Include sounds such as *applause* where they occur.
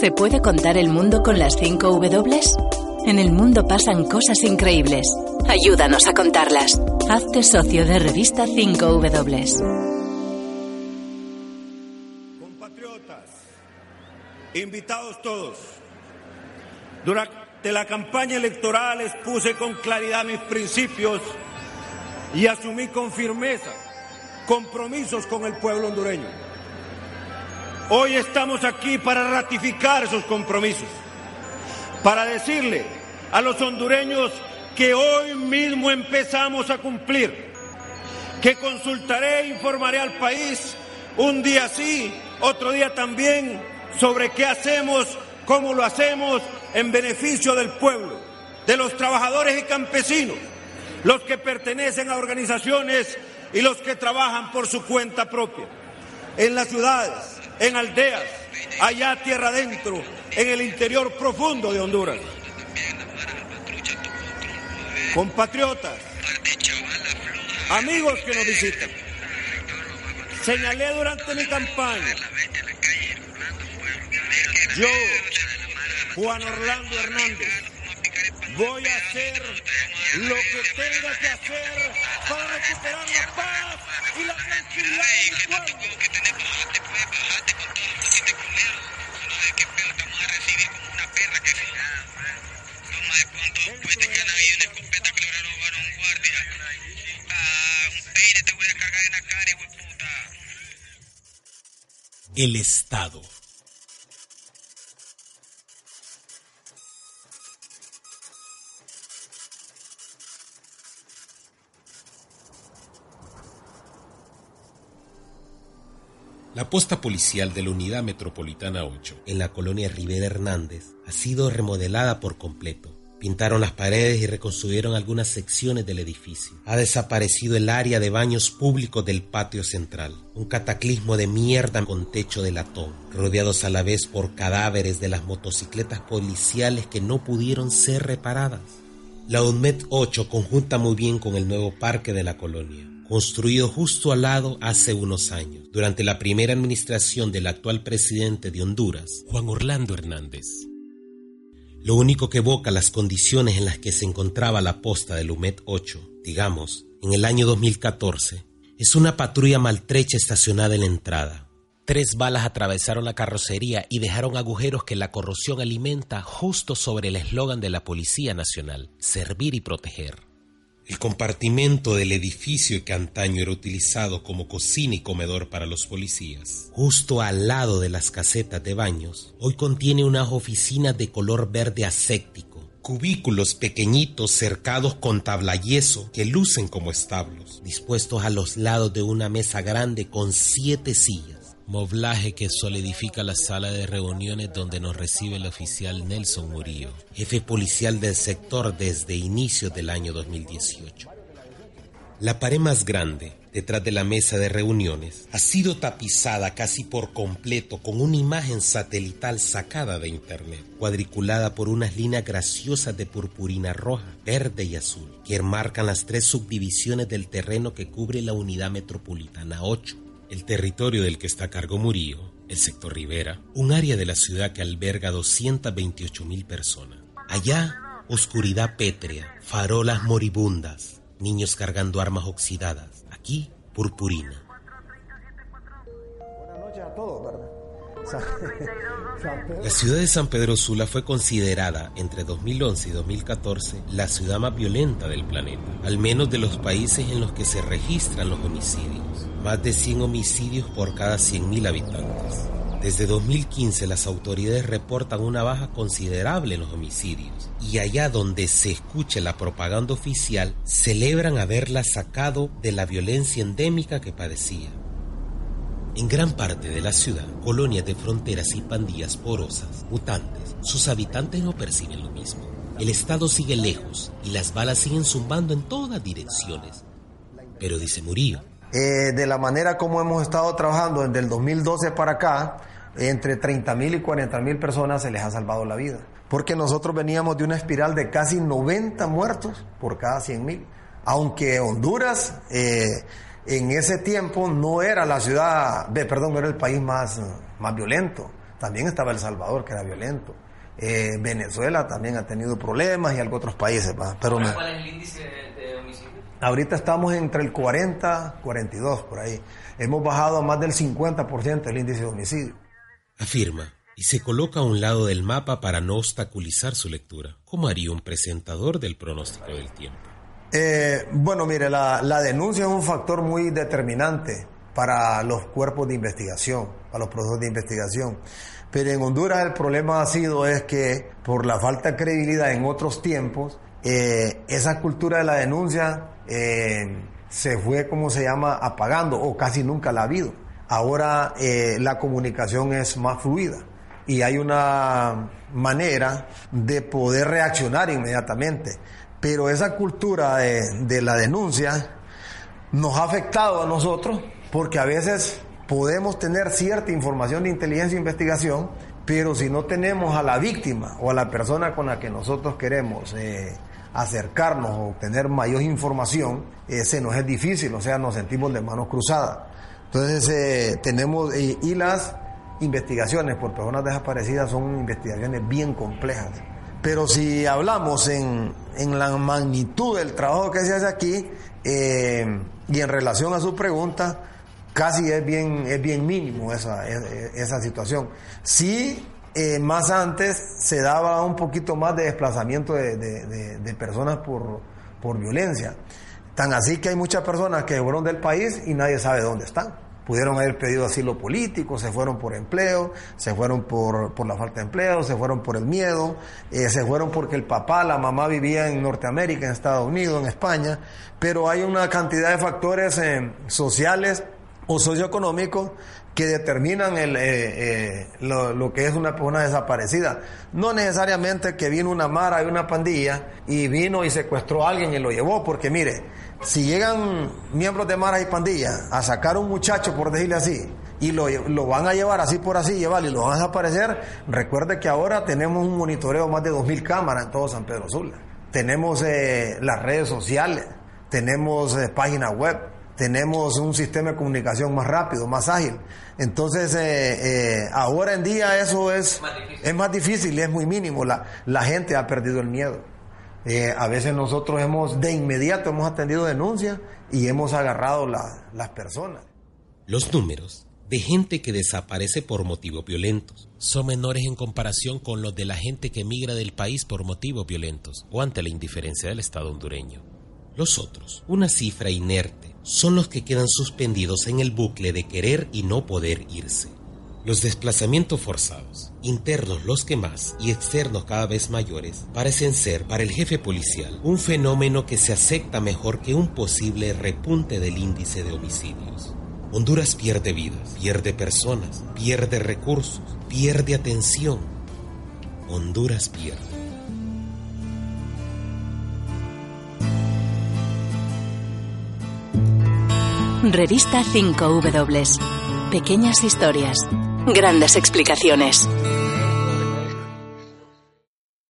¿Se puede contar el mundo con las 5 W? En el mundo pasan cosas increíbles. Ayúdanos a contarlas. Hazte socio de revista 5W. Compatriotas, invitados todos, durante la campaña electoral expuse con claridad mis principios y asumí con firmeza compromisos con el pueblo hondureño. Hoy estamos aquí para ratificar esos compromisos, para decirle a los hondureños que hoy mismo empezamos a cumplir, que consultaré e informaré al país un día sí, otro día también, sobre qué hacemos, cómo lo hacemos en beneficio del pueblo, de los trabajadores y campesinos, los que pertenecen a organizaciones y los que trabajan por su cuenta propia, en las ciudades, en aldeas, allá tierra adentro, en el interior profundo de Honduras. Compatriotas, amigos que nos visitan, señalé durante mi campaña, yo, Juan Orlando Hernández, voy a hacer lo que tenga que hacer para recuperar la paz y la tranquilidad del pueblo. El Estado. La posta policial de la Unidad Metropolitana 8 en la colonia Rivera Hernández ha sido remodelada por completo. Pintaron las paredes y reconstruyeron algunas secciones del edificio. Ha desaparecido el área de baños públicos del patio central. Un cataclismo de mierda con techo de latón, rodeados a la vez por cadáveres de las motocicletas policiales que no pudieron ser reparadas. La UNMED 8 conjunta muy bien con el nuevo parque de la colonia, construido justo al lado hace unos años, durante la primera administración del actual presidente de Honduras, Juan Orlando Hernández. Lo único que evoca las condiciones en las que se encontraba la posta del UMED 8, digamos, en el año 2014, es una patrulla maltrecha estacionada en la entrada. Tres balas atravesaron la carrocería y dejaron agujeros que la corrosión alimenta justo sobre el eslogan de la Policía Nacional, servir y proteger. El compartimento del edificio que antaño era utilizado como cocina y comedor para los policías, justo al lado de las casetas de baños, hoy contiene unas oficinas de color verde aséptico, cubículos pequeñitos cercados con tabla yeso que lucen como establos, dispuestos a los lados de una mesa grande con siete sillas moblaje que solidifica la sala de reuniones donde nos recibe el oficial Nelson Murillo, jefe policial del sector desde inicios del año 2018. La pared más grande, detrás de la mesa de reuniones, ha sido tapizada casi por completo con una imagen satelital sacada de internet, cuadriculada por unas líneas graciosas de purpurina roja, verde y azul, que enmarcan las tres subdivisiones del terreno que cubre la unidad metropolitana 8 el territorio del que está a cargo Murillo, el sector Rivera, un área de la ciudad que alberga 228 mil personas. Allá, oscuridad pétrea, farolas moribundas, niños cargando armas oxidadas. Aquí, purpurina. Buenas noches a todos, ¿verdad? *laughs* La ciudad de San Pedro Sula fue considerada entre 2011 y 2014 la ciudad más violenta del planeta, al menos de los países en los que se registran los homicidios, más de 100 homicidios por cada 100.000 habitantes. Desde 2015 las autoridades reportan una baja considerable en los homicidios y allá donde se escuche la propaganda oficial celebran haberla sacado de la violencia endémica que padecía. En gran parte de la ciudad, colonias de fronteras y pandillas porosas, mutantes, sus habitantes no perciben lo mismo. El Estado sigue lejos y las balas siguen zumbando en todas direcciones. Pero dice Murillo. Eh, de la manera como hemos estado trabajando desde el 2012 para acá, entre 30 mil y 40 mil personas se les ha salvado la vida. Porque nosotros veníamos de una espiral de casi 90 muertos por cada 100 mil. Aunque Honduras... Eh, en ese tiempo no era la ciudad, perdón, no era el país más, más violento. También estaba El Salvador, que era violento. Eh, Venezuela también ha tenido problemas y algunos otros países. Pero ¿Cuál es el índice de? Ahorita estamos entre el 40, 42 por ahí. Hemos bajado a más del 50% el índice de homicidio. Afirma y se coloca a un lado del mapa para no obstaculizar su lectura. ¿Cómo haría un presentador del pronóstico del tiempo? Eh, bueno, mire, la, la denuncia es un factor muy determinante para los cuerpos de investigación, para los procesos de investigación. Pero en Honduras el problema ha sido es que por la falta de credibilidad en otros tiempos, eh, esa cultura de la denuncia eh, se fue, como se llama, apagando o casi nunca la ha habido. Ahora eh, la comunicación es más fluida y hay una manera de poder reaccionar inmediatamente. Pero esa cultura de, la denuncia nos ha afectado a nosotros porque a veces podemos tener cierta información de inteligencia e investigación, pero si no tenemos a la víctima o a la persona con la que nosotros queremos acercarnos o obtener mayor información, ese nos es difícil, o sea, nos sentimos de manos cruzadas. Entonces, eh, tenemos, y las investigaciones por personas desaparecidas son investigaciones bien complejas. Pero si hablamos en, en la magnitud del trabajo que se hace aquí eh, y en relación a su pregunta, casi es bien, es bien mínimo esa, esa situación. Sí, eh, más antes se daba un poquito más de desplazamiento de, de, personas por, por violencia. Tan así que hay muchas personas que fueron del país y nadie sabe dónde están. Pudieron haber pedido asilo político, se fueron por empleo, se fueron por, por la falta de empleo, se fueron por el miedo, eh, se fueron porque el papá, la mamá vivía en Norteamérica, en Estados Unidos, en España, pero hay una cantidad de factores eh, sociales o socioeconómicos que determinan el, eh, eh, lo, que es una persona desaparecida. No necesariamente que vino una mara y una pandilla y vino y secuestró a alguien y lo llevó, porque mire, si llegan miembros de maras y pandillas a sacar un muchacho, por decirle así, y lo, lo, van a llevar así por así, llevarlo y lo van a desaparecer, recuerde que ahora tenemos un monitoreo más de 2.000 cámaras en todo San Pedro Sula. Tenemos eh, las redes sociales, tenemos páginas web, tenemos un sistema de comunicación más rápido, más ágil. Entonces, eh, eh, ahora en día eso es, es más difícil y es muy mínimo. La, la gente ha perdido el miedo. Eh, a veces nosotros hemos, de inmediato, hemos atendido denuncias y hemos agarrado las personas. Los números de gente que desaparece por motivos violentos son menores en comparación con los de la gente que emigra del país por motivos violentos o ante la indiferencia del Estado hondureño. Los otros, una cifra inerte, son los que quedan suspendidos en el bucle de querer y no poder irse. Los desplazamientos forzados, internos los que más y externos cada vez mayores, parecen ser para el jefe policial un fenómeno que se acepta mejor que un posible repunte del índice de homicidios. Honduras pierde vidas, pierde personas, pierde recursos, pierde atención. Honduras pierde. Revista 5W. Pequeñas historias. Grandes explicaciones.